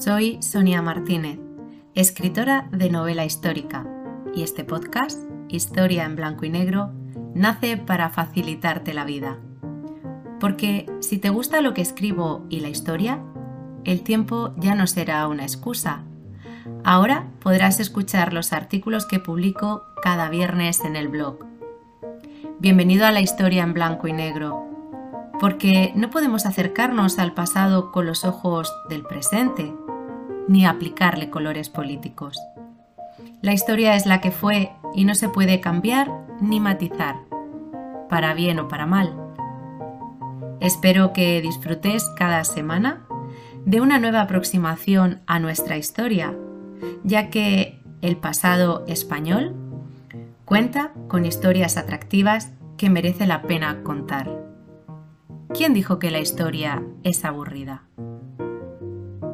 Soy Sonia Martínez, escritora de novela histórica, y este podcast, Historia en Blanco y Negro, nace para facilitarte la vida. Porque si te gusta lo que escribo y la historia, el tiempo ya no será una excusa. Ahora podrás escuchar los artículos que publico cada viernes en el blog. Bienvenido a la historia en blanco y negro, porque no podemos acercarnos al pasado con los ojos del presente, ni aplicarle colores políticos. La historia es la que fue y no se puede cambiar ni matizar, para bien o para mal. Espero que disfrutes cada semana de una nueva aproximación a nuestra historia, ya que el pasado español cuenta con historias atractivas que merece la pena contar. ¿Quién dijo que la historia es aburrida?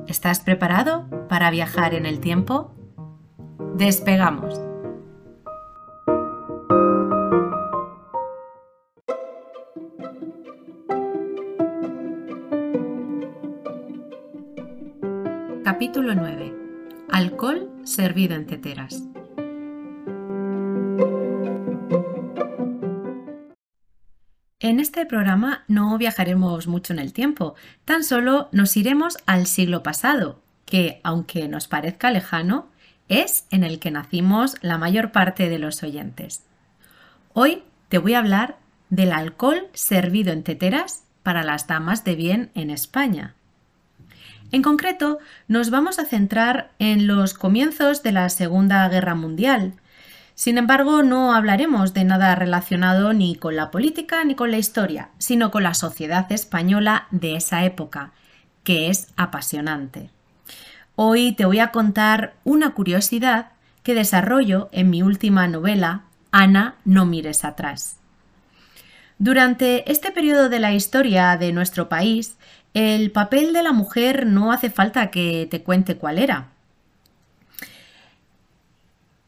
¿Estás preparado para viajar en el tiempo? Despegamos. Capítulo 9. Alcohol servido en teteras. En este programa no viajaremos mucho en el tiempo, tan solo nos iremos al siglo pasado, que, aunque nos parezca lejano, es en el que nacimos la mayor parte de los oyentes. Hoy te voy a hablar del alcohol servido en teteras para las damas de bien en España. En concreto, nos vamos a centrar en los comienzos de la Segunda Guerra Mundial, sin embargo, no hablaremos de nada relacionado ni con la política ni con la historia, sino con la sociedad española de esa época, que es apasionante. Hoy te voy a contar una curiosidad que desarrollo en mi última novela, Ana, no mires atrás. Durante este periodo de la historia de nuestro país, el papel de la mujer no hace falta que te cuente cuál era.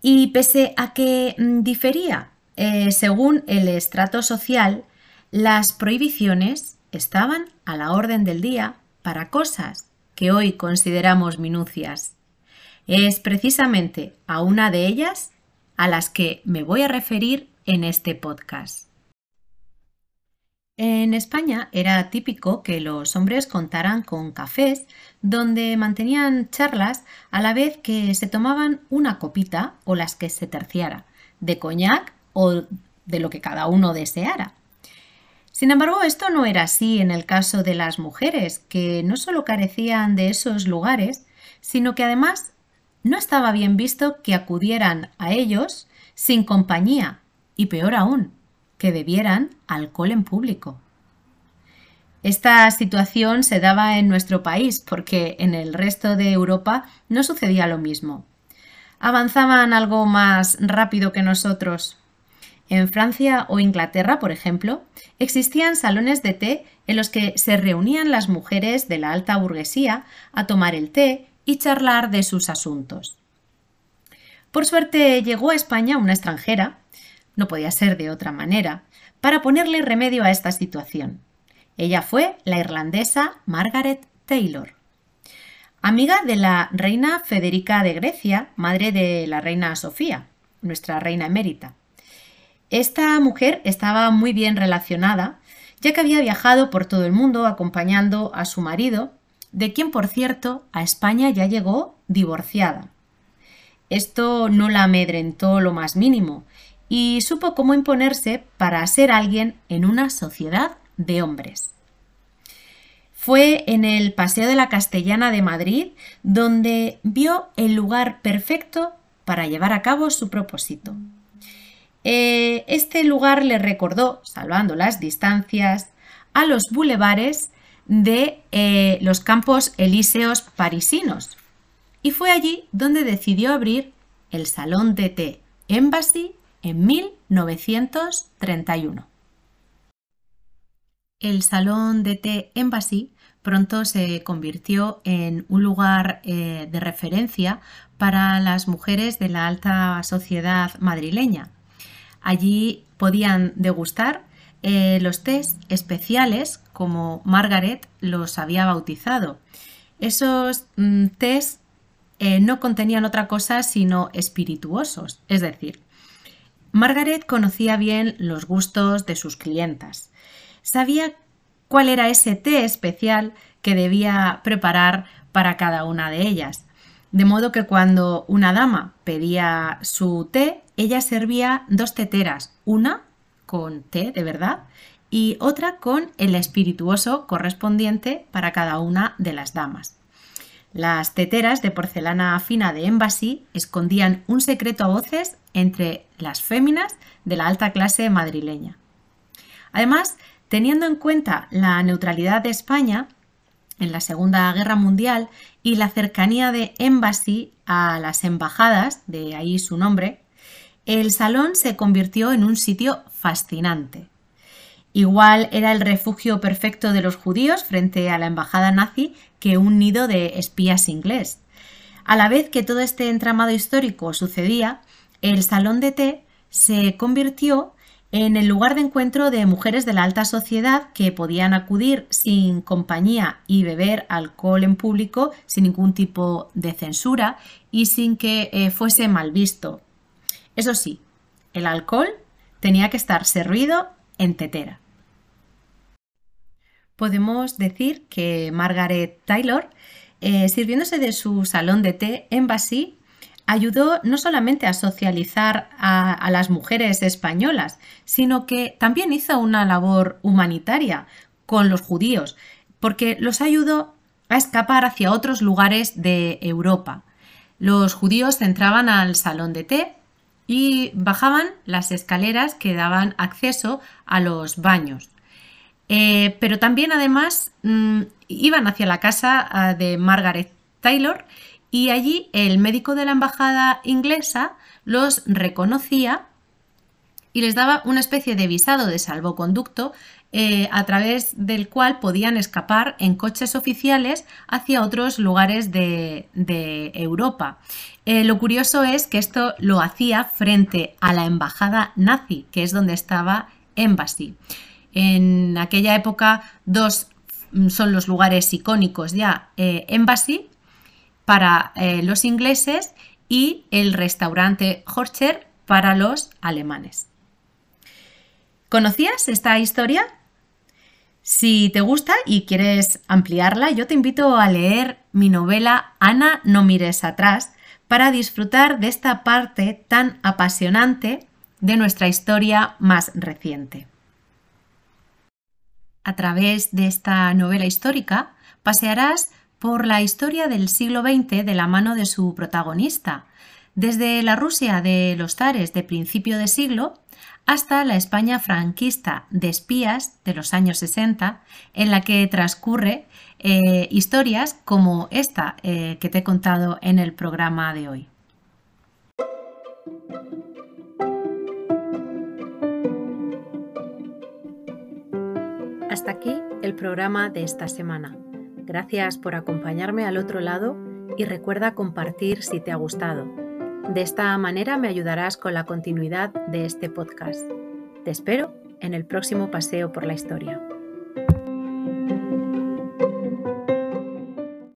Y pese a que mm, difería eh, según el estrato social, las prohibiciones estaban a la orden del día para cosas que hoy consideramos minucias. Es precisamente a una de ellas a las que me voy a referir en este podcast. En España era típico que los hombres contaran con cafés donde mantenían charlas a la vez que se tomaban una copita o las que se terciara, de coñac o de lo que cada uno deseara. Sin embargo, esto no era así en el caso de las mujeres, que no solo carecían de esos lugares, sino que además no estaba bien visto que acudieran a ellos sin compañía y peor aún, que bebieran alcohol en público. Esta situación se daba en nuestro país porque en el resto de Europa no sucedía lo mismo. Avanzaban algo más rápido que nosotros. En Francia o Inglaterra, por ejemplo, existían salones de té en los que se reunían las mujeres de la alta burguesía a tomar el té y charlar de sus asuntos. Por suerte llegó a España una extranjera, no podía ser de otra manera, para ponerle remedio a esta situación. Ella fue la irlandesa Margaret Taylor. Amiga de la reina Federica de Grecia, madre de la reina Sofía, nuestra reina emérita. Esta mujer estaba muy bien relacionada, ya que había viajado por todo el mundo acompañando a su marido, de quien, por cierto, a España ya llegó divorciada. Esto no la amedrentó lo más mínimo y supo cómo imponerse para ser alguien en una sociedad de hombres. Fue en el Paseo de la Castellana de Madrid donde vio el lugar perfecto para llevar a cabo su propósito. Eh, este lugar le recordó, salvando las distancias, a los bulevares de eh, los campos elíseos parisinos. Y fue allí donde decidió abrir el Salón de Té Embassy en 1931. El Salón de Té Embassy pronto se convirtió en un lugar eh, de referencia para las mujeres de la alta sociedad madrileña. Allí podían degustar eh, los tés especiales como Margaret los había bautizado esos mm, tés eh, no contenían otra cosa sino espirituosos, es decir, Margaret conocía bien los gustos de sus clientas. Sabía cuál era ese té especial que debía preparar para cada una de ellas. De modo que cuando una dama pedía su té, ella servía dos teteras, una con té de verdad y otra con el espirituoso correspondiente para cada una de las damas. Las teteras de porcelana fina de Embassy escondían un secreto a voces entre las féminas de la alta clase madrileña. Además, teniendo en cuenta la neutralidad de España en la Segunda Guerra Mundial y la cercanía de Embassy a las embajadas, de ahí su nombre, el salón se convirtió en un sitio fascinante. Igual era el refugio perfecto de los judíos frente a la embajada nazi que un nido de espías inglés. A la vez que todo este entramado histórico sucedía, el salón de té se convirtió en el lugar de encuentro de mujeres de la alta sociedad que podían acudir sin compañía y beber alcohol en público sin ningún tipo de censura y sin que eh, fuese mal visto. Eso sí, el alcohol tenía que estar servido en tetera. Podemos decir que Margaret Taylor, eh, sirviéndose de su salón de té en Basí, ayudó no solamente a socializar a, las mujeres españolas, sino que también hizo una labor humanitaria con los judíos, porque los ayudó a escapar hacia otros lugares de Europa. Los judíos entraban al salón de té y bajaban las escaleras que daban acceso a los baños. Eh, pero también además mm, iban hacia la casa ah, de Margaret Taylor y allí el médico de la embajada inglesa los reconocía y les daba una especie de visado de salvoconducto eh, a través del cual podían escapar en coches oficiales hacia otros lugares de, Europa. Eh, lo curioso es que esto lo hacía frente a la embajada nazi, que es donde estaba Embassy. En aquella época, dos son los lugares icónicos ya, eh, Embassy para los ingleses y el restaurante Horcher para los alemanes. ¿Conocías esta historia? Si te gusta y quieres ampliarla, yo te invito a leer mi novela Ana, no mires atrás para disfrutar de esta parte tan apasionante de nuestra historia más reciente. A través de esta novela histórica pasearás por la historia del siglo XX de la mano de su protagonista, desde la Rusia de los zares de principio de siglo hasta la España franquista de espías de los años 60, en la que transcurre eh, historias como esta eh, que te he contado en el programa de hoy. Hasta aquí el programa de esta semana. Gracias por acompañarme al otro lado y recuerda compartir si te ha gustado de esta manera me ayudarás con la continuidad de este podcast. Te espero en el próximo paseo por la historia.